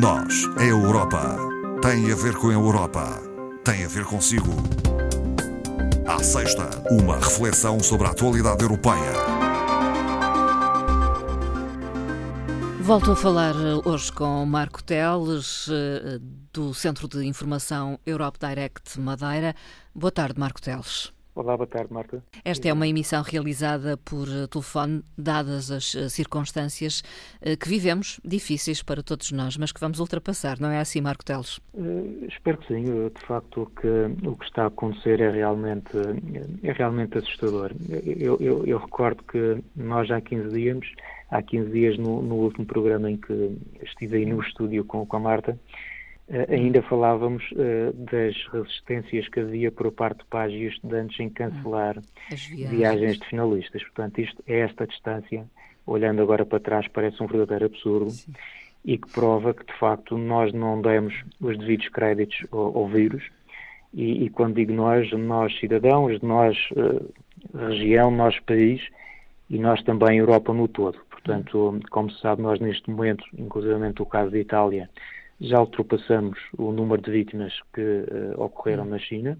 Nós, a Europa, tem a ver com a Europa, tem a ver consigo. À sexta, uma reflexão sobre a atualidade europeia. Volto a falar hoje com Marco Teles, eh, do Centro de Informação Europe Direct Madeira. Boa tarde, Marco Teles. Olá, boa tarde, Marta. Esta é uma emissão realizada por eh, telefone, dadas as eh, circunstâncias eh, que vivemos, difíceis para todos nós, mas que vamos ultrapassar, não é assim, Marco Teles? Uh, espero que sim. De facto, o que, o que está a acontecer é realmente, é realmente assustador. Eu, eu, eu recordo que nós há 15 dias, há 15 dias no, no último programa em que estive aí no estúdio com, com a Marta, ainda falávamos uh, das resistências que havia por parte de pais e estudantes em cancelar viagens. viagens. de finalistas. Portanto, isto é esta distância, olhando agora para trás, parece um verdadeiro absurdo Sim. e que prova que, de facto, nós não demos os devidos créditos ao, ao vírus. E, e, quando digo nós, nós cidadãos, nós uh, região, nós país e nós também Europa no todo. Portanto, como se sabe, nós neste momento, inclusive o caso da Itália, já ultrapassamos o número de vítimas que uh, ocorreram na China.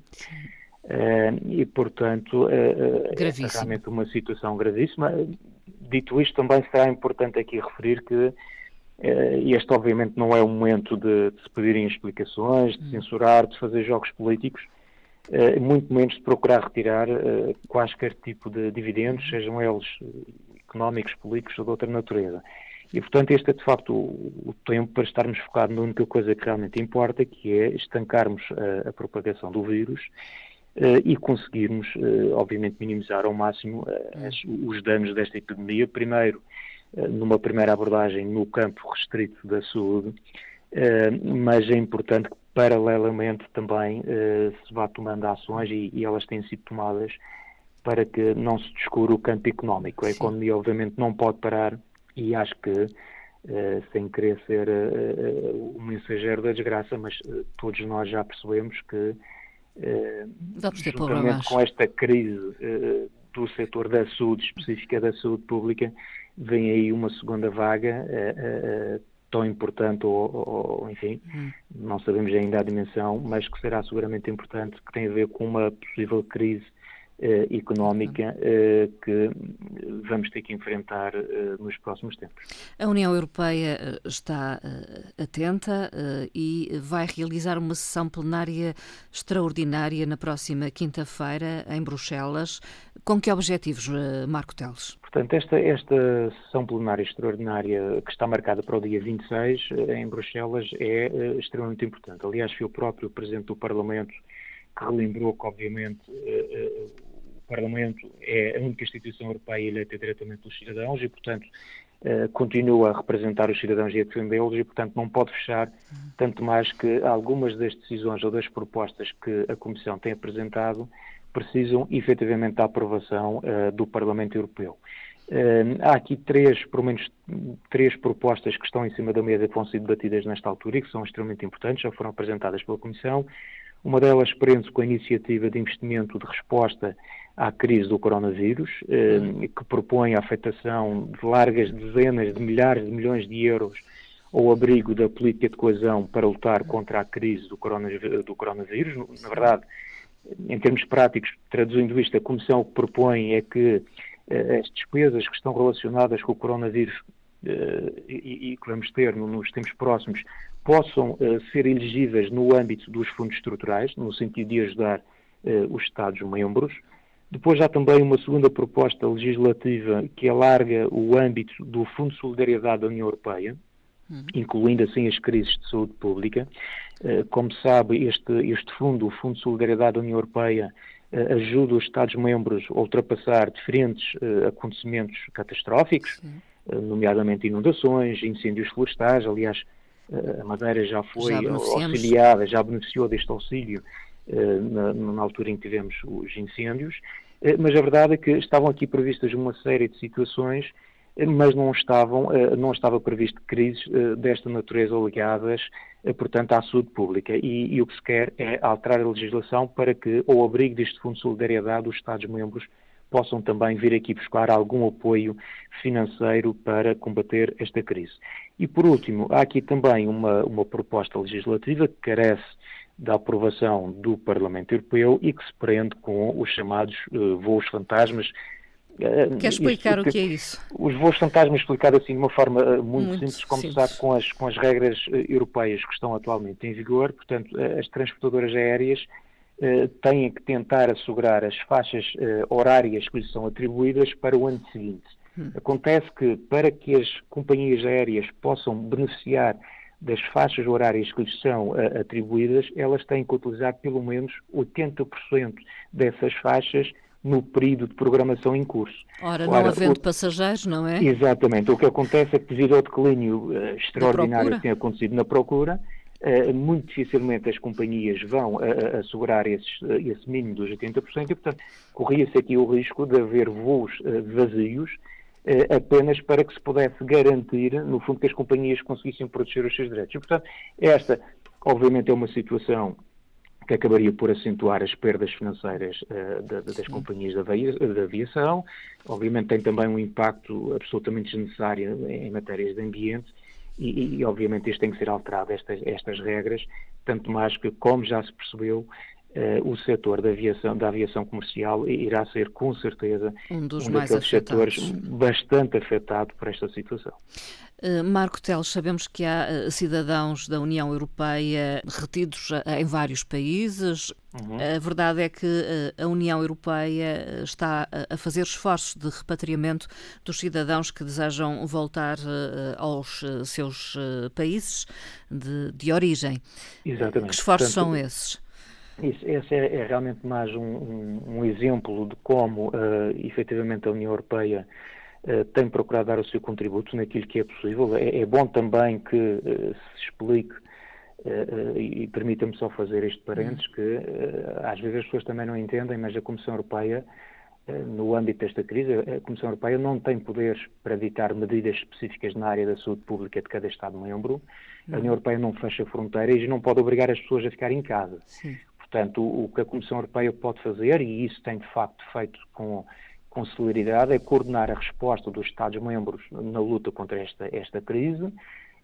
Uh, e, portanto, uh, é realmente uma situação gravíssima. Dito isto, também será importante aqui referir que este, obviamente, não é o momento de, de se pedirem explicações, de hum. censurar, de fazer jogos políticos, muito menos de procurar retirar quaisquer tipo de dividendos, sejam eles económicos, políticos ou de outra natureza. E, portanto, este é de facto o, o tempo para estarmos focados na única coisa que realmente importa, que é estancarmos a, a propagação do vírus uh, e conseguirmos, uh, obviamente, minimizar ao máximo uh, as, os danos desta epidemia. Primeiro, numa primeira abordagem no campo restrito da saúde, mas é importante que, paralelamente, também se vá tomando ações e, e elas têm sido tomadas para que não se descure o campo económico. A economia, obviamente, não pode parar e acho que, uh, sem querer ser uh, o mensageiro da desgraça, mas todos nós já percebemos que, juntamente com esta crise do setor da saúde, específica da saúde pública, vem aí uma segunda vaga tão importante, ou, ou enfim, hum. não sabemos ainda a dimensão, mas que será seguramente importante, que tem a ver com uma possível crise eh, económica eh, que vamos ter que enfrentar eh, nos próximos tempos. A União Europeia está atenta e vai realizar uma sessão plenária extraordinária na próxima quinta-feira em Bruxelas. Com que objetivos, Marco Teles? Portanto, esta, esta sessão plenária extraordinária que está marcada para o dia 26 em Bruxelas é extremamente importante. Aliás, foi o próprio Presidente do Parlamento que relembrou que, obviamente, Parlamento é a única instituição europeia eleita diretamente pelos cidadãos e, portanto, uh, continua a representar os cidadãos e a defendê-los e, portanto, não pode fechar, tanto mais que algumas das decisões ou das propostas que a Comissão tem apresentado precisam efetivamente da aprovação uh, do Parlamento Europeu. Uh, há aqui três, pelo menos três propostas que estão em cima da mesa que vão ser debatidas nesta altura e que são extremamente importantes, já foram apresentadas pela Comissão. Uma delas prende-se com a iniciativa de investimento de resposta à crise do coronavírus, eh, que propõe a afetação de largas dezenas de milhares de milhões de euros ao abrigo da política de coesão para lutar contra a crise do, do coronavírus. Na verdade, em termos práticos, traduzindo isto, a Comissão o que propõe é que eh, as despesas que estão relacionadas com o coronavírus eh, e, e, que vamos ter nos tempos próximos possam ser elegíveis no âmbito dos fundos estruturais, no sentido de ajudar os Estados-membros. Depois há também uma segunda proposta legislativa que alarga o âmbito do Fundo de Solidariedade da União Europeia, uhum. incluindo assim as crises de saúde pública. Eh, como sabe, este, este fundo, o Fundo de Solidariedade da União Europeia, eh, ajuda os Estados-membros a ultrapassar diferentes eh, acontecimentos catastróficos, nomeadamente inundações, incêndios florestais. Aliás, a Madeira já foi já auxiliada, já beneficiou deste auxílio na, na, altura em que tivemos os incêndios. Eh, mas a verdade é que estavam aqui previstas uma série de situações, eh, mas não estavam, eh, não estava previsto crises desta natureza ligadas, portanto, à saúde pública. E, e, o que se quer é alterar a legislação para que, ao abrigo deste Fundo de Solidariedade, os Estados-membros possam também vir aqui buscar algum apoio financeiro para combater esta crise. E por último, há aqui também uma, uma proposta legislativa que carece da aprovação do Parlamento Europeu e que se prende com os chamados uh, voos fantasmas. Uh, Quer explicar o que é isso? Os voos fantasmas, explicado assim de uma forma uh, muito, muito, simples, como se sabe, com as, com as regras europeias que estão atualmente em vigor, portanto, as transportadoras aéreas têm que tentar assegurar as faixas horárias que lhes são atribuídas para o ano seguinte. Hum. Acontece que, para que as companhias aéreas possam beneficiar das faixas horárias que lhes são uh, atribuídas, elas têm que utilizar pelo menos 80% dessas faixas no período de programação em curso. Ora, não havendo o... passageiros, não é? Exatamente. O que acontece é que, devido ao declínio uh, extraordinário que tem acontecido na procura, muito dificilmente as companhias vão assegurar esses, esse mínimo dos 80% e, portanto, corria-se aqui o risco de haver voos vazios eh, apenas para que se pudesse garantir, no fundo, que as companhias conseguissem proteger os seus direitos. E, portanto, esta, obviamente, é uma situação que acabaria por acentuar as perdas financeiras uh, das companhias da, da aviação. Obviamente tem também um impacto absolutamente desnecessário em matérias de ambiente e, e, obviamente isto tem que ser alterado, estas, estas regras, tanto mais que, como já se percebeu, o setor da aviação, da aviação comercial irá ser, com certeza, um dos um mais daqueles setores bastante afetado por esta situação. Uh, Marco Teles, sabemos que há uh, cidadãos da União Europeia retidos em vários países. Uhum. A verdade é que a União Europeia está a fazer esforços de repatriamento dos cidadãos que desejam voltar aos seus países de, de origem. Exatamente. Que esforços Portanto, são esses? Isso, esse é, é, realmente mais um, um, um, exemplo de como, uh, efetivamente, a União Europeia uh, tem procurado dar o seu contributo naquilo que é possível. É, é bom também que uh, se explique, uh, e permita-me só fazer este parênteses, que às vezes as pessoas também não entendem, mas a Comissão Europeia, no âmbito desta crise, a Comissão Europeia não tem poderes para ditar medidas específicas na área da saúde pública de cada Estado-membro. A União Europeia não fecha fronteiras e não pode obrigar as pessoas a ficar em casa. Sim. Portanto, o, o, que a Comissão Europeia pode fazer, e isso tem de facto feito com, com celeridade, é coordenar a resposta dos Estados-membros na luta contra esta, esta crise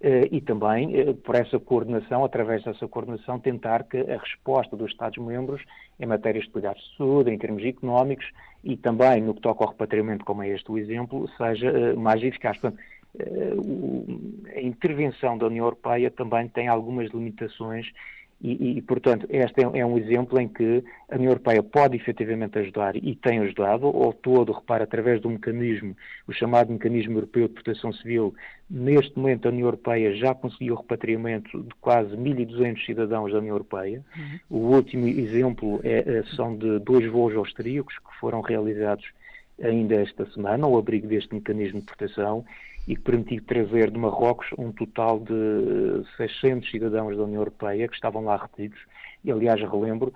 eh, e também, eh, por essa coordenação, através dessa coordenação, tentar que a resposta dos Estados-membros em matérias de cuidados de saúde, em termos económicos e também no que toca ao repatriamento, como é este o exemplo, seja eh, mais eficaz. Portanto, a intervenção da União Europeia também tem algumas limitações e, e, portanto, este é, é, um exemplo em que a União Europeia pode efetivamente ajudar e tem ajudado, ou todo, repara, através do mecanismo, o chamado Mecanismo Europeu de Proteção Civil. Neste momento, a União Europeia já conseguiu o repatriamento de quase 1.200 cidadãos da União Europeia. Uhum. O último exemplo é, é, são de dois voos austríacos que foram realizados ainda esta semana, ao abrigo deste mecanismo de proteção e que permitiu trazer de Marrocos um total de 600 cidadãos da União Europeia que estavam lá retidos. E, aliás, relembro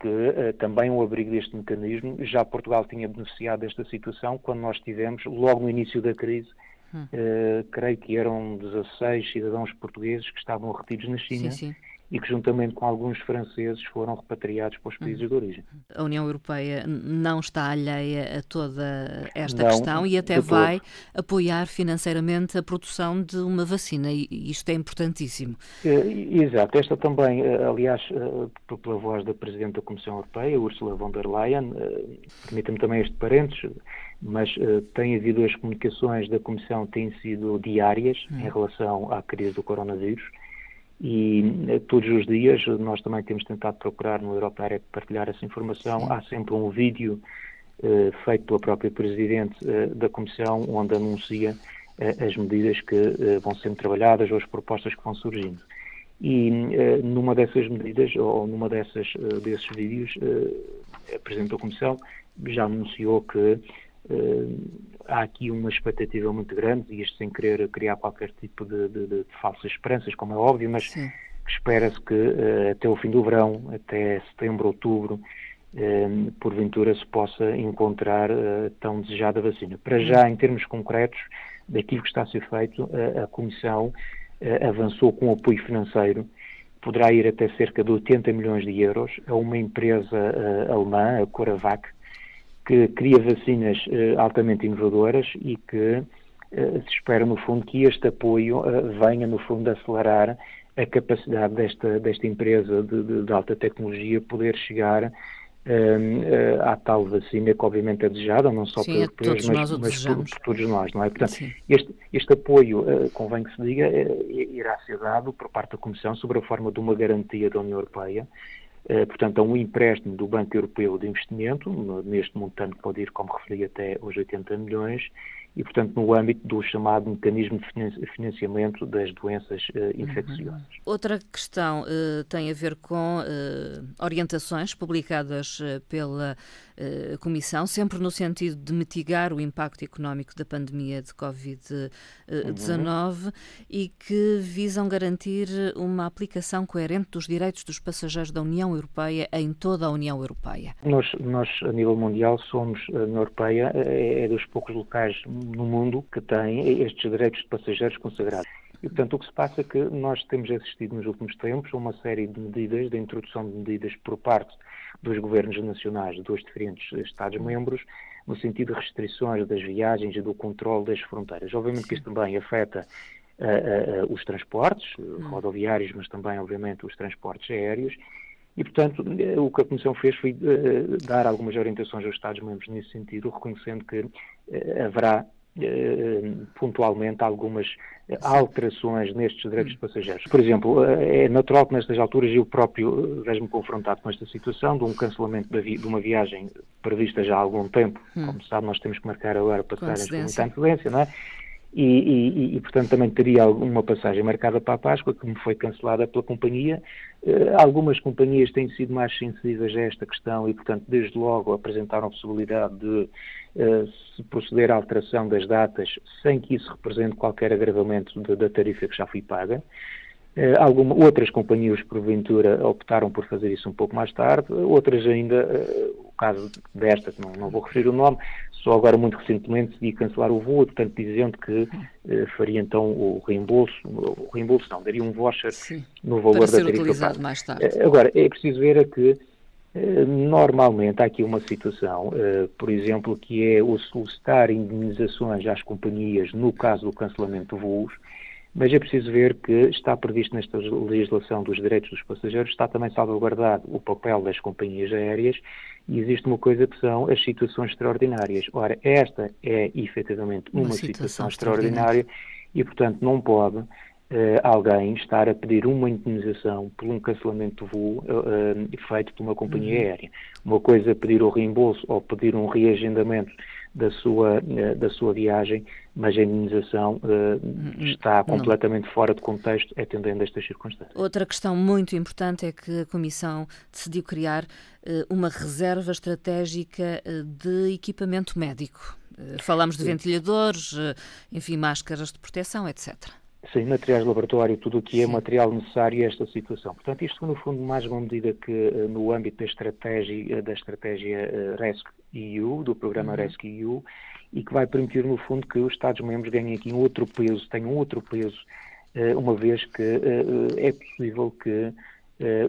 que uh, também o abrigo deste mecanismo, já Portugal tinha beneficiado desta situação quando nós tivemos, logo no início da crise, hum. uh, creio que eram 16 cidadãos portugueses que estavam retidos na China. Sim, sim e que, juntamente com alguns franceses, foram repatriados para os países uhum. de origem. A União Europeia não está alheia a toda esta não, questão e até vai apoiar financeiramente a produção de uma vacina, e isto é importantíssimo. É, exato, esta também, eh, aliás, eh, pela voz da Presidente da Comissão Europeia, Ursula von der Leyen, permita-me também este parênteses, mas tem havido as comunicações da Comissão têm sido diárias hum. em relação à crise do coronavírus e eh, todos os dias nós também temos tentado procurar no Europe partilhar essa informação. Sim. Há sempre um vídeo uh, feito pela própria Presidente uh, da Comissão onde anuncia as medidas que vão sendo trabalhadas ou as propostas que vão surgindo. E numa dessas medidas, ou numa dessas, desses vídeos, a Presidente da Comissão já anunciou que há aqui uma expectativa muito grande, e isto sem querer criar qualquer tipo de, de, de falsas esperanças, como é óbvio, mas espera-se que uh, até o fim do verão, até setembro, outubro, uh, porventura se possa encontrar uh, tão desejada vacina. Para já, em termos concretos, daquilo que está a ser feito, a Comissão avançou com apoio financeiro, poderá ir até cerca de 80 milhões de euros a uma empresa alemã, a Coravac, que cria vacinas altamente inovadoras e que se espera, no fundo, que este apoio venha, no fundo, acelerar a capacidade desta, desta empresa de, de, de alta tecnologia poder chegar uh, à tal vacina que obviamente é desejada, não só Sim, por, eles, mas, mas por, por, todos nós, não é? Portanto, este, este, apoio, uh, convém que se diga, uh, irá ser dado por parte da Comissão sob a forma de uma garantia da União Europeia, portanto, a um empréstimo do Banco Europeu de Investimento, neste montante pode ir, como referi, até os 80 milhões, e, portanto, no âmbito do chamado mecanismo de financiamento das doenças uh, infecciosas. Uhum. Outra questão uh, tem a ver com uh, orientações publicadas pela Comissão, sempre no sentido de mitigar o impacto económico da pandemia de Covid-19 uhum. e que visam garantir uma aplicação coerente dos direitos dos passageiros da União Europeia em toda a União Europeia. Nós, nós a nível mundial, somos, a União Europeia é, é dos poucos locais no mundo que tem estes direitos de passageiros consagrados. E, portanto, o que se passa é que nós temos assistido nos últimos tempos a uma série de medidas, de introdução de medidas por parte dos governos nacionais dos diferentes Estados-membros, no sentido de restrições das viagens e do controle das fronteiras. Obviamente que isto também afeta uh, uh, os transportes uh, rodoviários, mas também, obviamente, os transportes aéreos. E, portanto, o que a Comissão fez foi dar algumas orientações aos Estados-membros nesse sentido, reconhecendo que haverá eh, pontualmente algumas alterações nestes direitos de passageiros. Por exemplo, eh, é natural que nestas alturas eu próprio vejo-me confrontado com esta situação de um cancelamento de uma viagem prevista já há algum tempo. Hum. Como sabe, nós temos que marcar agora passagens com muita antecedência, não é? E, e, e, portanto, também teria uma passagem marcada para a Páscoa, que me foi cancelada pela companhia. Uh, algumas companhias têm sido mais sensíveis a esta questão e, portanto, desde logo apresentaram a possibilidade de uh, se proceder à alteração das datas sem que isso represente qualquer agravamento de, da tarifa que já foi paga. Uh, alguma, outras companhias, porventura, optaram por fazer isso um pouco mais tarde, outras ainda, o caso desta, não, não vou referir o nome, só agora, muito recentemente, decidi cancelar o voo, portanto, dizendo que eh, faria então o reembolso, o reembolso não, daria um voucher Sim, no valor para ser da tarifa. utilizado mais tarde. Eh, agora, é preciso ver é que eh, normalmente há aqui uma situação, por exemplo, que é o solicitar indemnizações às companhias no caso do cancelamento de voos, mas é preciso ver que está previsto nesta legislação dos direitos dos passageiros, está também salvaguardado o papel das companhias aéreas e existe uma coisa que são as situações extraordinárias. Ora, esta é efetivamente uma, uma situação, situação extraordinária, extraordinária e, portanto, não pode uh, alguém estar a pedir uma indemnização por um cancelamento de voo uh, feito por uma companhia uhum. aérea. Uma coisa é pedir o reembolso ou pedir um reagendamento da sua, da sua viagem, mas a indenização uh, está completamente não. fora de contexto, atendendo a estas circunstâncias. Outra questão muito importante é que a Comissão decidiu criar uh, uma reserva estratégica de equipamento médico. Uh, falamos de Sim. ventiladores, enfim, máscaras de proteção, etc. Sim, materiais de laboratório, tudo o que é Sim. material necessário a esta situação. Portanto, isto no fundo mais uma medida que no âmbito da estratégia, da estratégia RESC EU, do programa uhum. RESC-EU, e que vai permitir, no fundo, que os Estados-membros ganhem aqui um outro peso, tenham outro peso, uh, uma vez que uh, é possível que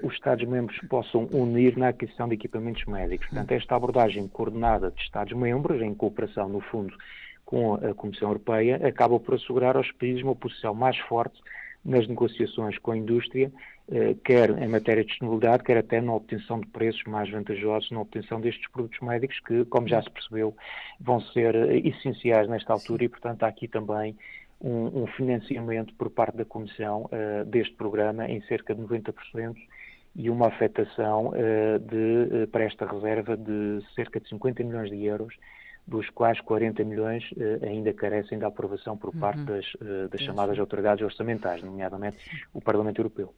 os Estados-membros possam unir na aquisição de equipamentos médicos. Portanto, esta abordagem coordenada de Estados-membros, em cooperação, no fundo, com a Comissão Europeia, acaba por assegurar aos países uma posição mais forte nas negociações com a indústria eh, quer em matéria de disponibilidade, quer até na obtenção de preços mais vantajosos, na obtenção destes produtos médicos que, como já se percebeu, vão ser eh, essenciais nesta altura e, portanto, há aqui também um, um financiamento por parte da Comissão uh, deste programa em cerca de 90% e uma afetação uh, de, uh, para esta reserva de cerca de 50 milhões de euros dos quais 40 milhões eh, ainda carecem da aprovação por parte uhum. das, eh, das chamadas autoridades orçamentais, nomeadamente o Parlamento Europeu.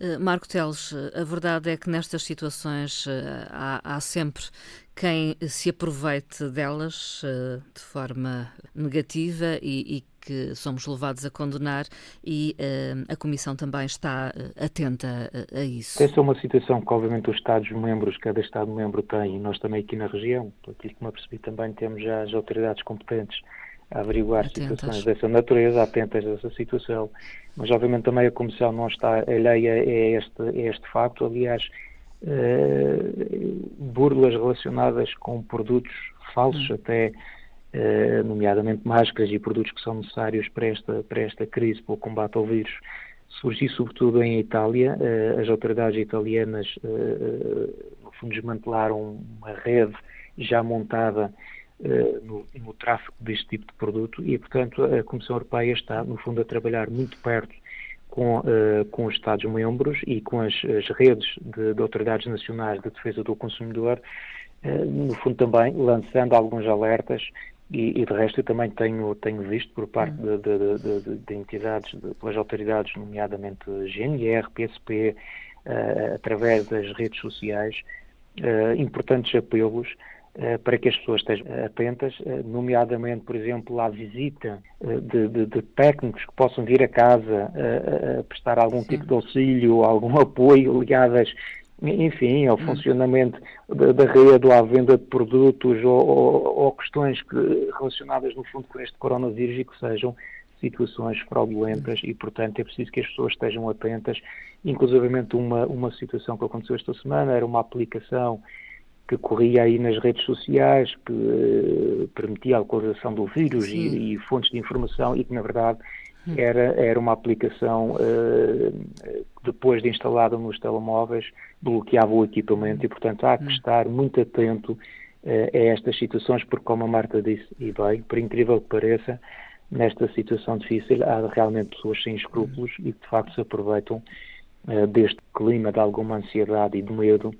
Eh, Marco Teles, a verdade é que nestas situações há, há, sempre quem se aproveite delas de forma negativa e, e que somos levados a condenar e uh, a Comissão também está uh, atenta a, a, isso. Essa é uma situação que, obviamente, os Estados-membros, cada Estado-membro tem, e nós também aqui na região, aquilo que me apercebi também, temos já as autoridades competentes a averiguar atentas. situações dessa natureza, atentas a essa situação. Mas, obviamente, também a Comissão não está alheia a este, a este facto. Aliás, burlas relacionadas com produtos falsos, hum. até nomeadamente máscaras e produtos que são necessários para esta, para esta crise, para o combate ao vírus, surgiu sobretudo em Itália. As autoridades italianas, no fundo, desmantelaram uma rede já montada no, no, tráfico deste tipo de produto e, portanto, a Comissão Europeia está, no fundo, a trabalhar muito perto com, com os Estados-membros e com as, as redes de, de, autoridades nacionais de defesa do consumidor, no fundo também lançando alguns alertas e, e, de resto eu também tenho, tenho visto por parte de, de, de, de entidades, pelas autoridades, nomeadamente GNR, PSP, uh, através das redes sociais, uh, importantes apelos eh, para que as pessoas estejam atentas, eh, nomeadamente, por exemplo, à visita eh, de, técnicos que possam vir a casa prestar algum Sim. tipo de auxílio, algum apoio ligadas enfim, ao hum. funcionamento da, da rede ou à venda de produtos ou, ou, ou, questões que, relacionadas, no fundo, com este coronavírus e que sejam situações fraudulentas e, portanto, é preciso que as pessoas estejam atentas. Inclusive, uma, uma situação que aconteceu esta semana era uma aplicação que corria aí nas redes sociais, que uh, permitia a localização do vírus e, e, fontes de informação e que, na verdade. Era, era uma aplicação, uh, depois de instalada nos telemóveis, bloqueava o equipamento e, portanto, há que hum. estar muito atento uh, a estas situações, porque, como a Marta disse, e bem, por incrível que pareça, nesta situação difícil, há realmente pessoas sem escrúpulos hum. e que, de facto, se aproveitam deste clima de alguma ansiedade e de medo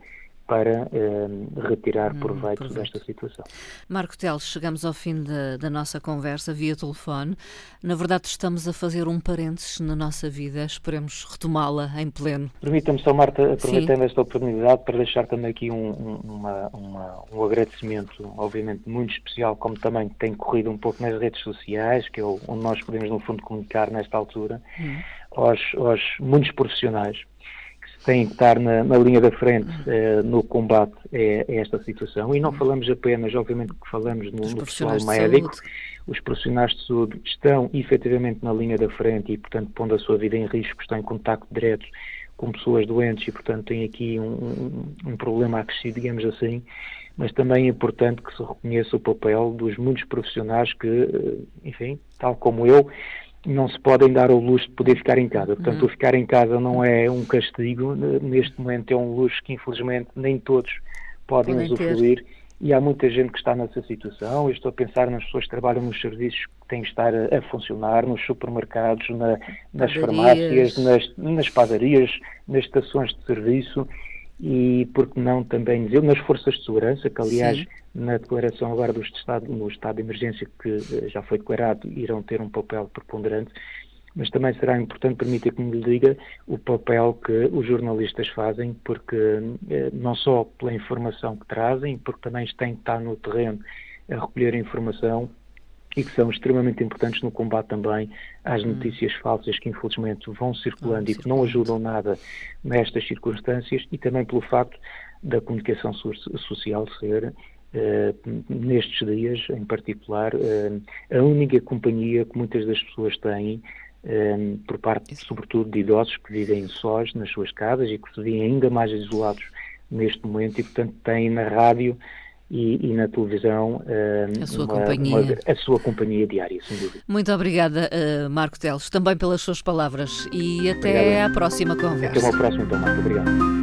para eh, retirar hum, proveito, proveito, desta situação. Marco Teles, chegamos ao fim de, da nossa conversa via telefone. Na verdade, estamos a fazer um parênteses na nossa vida, esperemos retomá-la em pleno. Permita-me só, Marta, aproveitando Sim. esta oportunidade para deixar também aqui um, uma, uma, um agradecimento, obviamente, muito especial, como também tem corrido um pouco nas redes sociais, que é onde nós podemos, no fundo, comunicar nesta altura, hum. aos, aos muitos profissionais têm que estar na, na linha da frente eh, no combate a, a, esta situação. E não falamos apenas, obviamente, que falamos no, no pessoal médico. Os profissionais de saúde estão efetivamente na linha da frente e, portanto, pondo a sua vida em risco, estão em contato direto com pessoas doentes e, portanto, têm aqui um, um, um problema acrescido, digamos assim mas também é importante que se reconheça o papel dos muitos profissionais que, eh, enfim, tal como eu, não se podem dar o luxo de poder ficar em casa. Portanto, uhum. o ficar em casa não é um castigo, neste momento é um luxo que infelizmente nem todos podem, podem usufruir. Ter. E há muita gente que está nessa situação. Eu estou a pensar nas pessoas que trabalham nos serviços que têm que estar a, a funcionar, nos supermercados, na, nas farmácias, nas, nas padarias, nas estações de serviço e, porque não, também dizer, nas forças de segurança, que aliás, Sim. Na declaração agora do estado, no estado de emergência que eh, já foi declarado, irão ter um papel preponderante, mas também será importante, permitir que me diga, o papel que os jornalistas fazem, porque eh, não só pela informação que trazem, porque também têm que estar no terreno a recolher a informação e que são extremamente importantes no combate também às hum. notícias falsas que infelizmente vão circulando ah, e que não ajudam nada nestas circunstâncias e também pelo facto da comunicação social ser Uh, nestes dias, em particular, uh, a única companhia que muitas das pessoas têm, uh, por parte, sobretudo, de idosos que vivem sós nas suas casas e que se veem ainda mais isolados neste momento e, portanto, têm na rádio e, e, na televisão uh, a, sua uma, companhia. Uma, a sua companhia diária, sem dúvida. Muito obrigada, uh, Marco Teles, também pelas suas palavras e até Obrigado. à próxima conversa. Até uma próxima, então, Marco. Obrigado.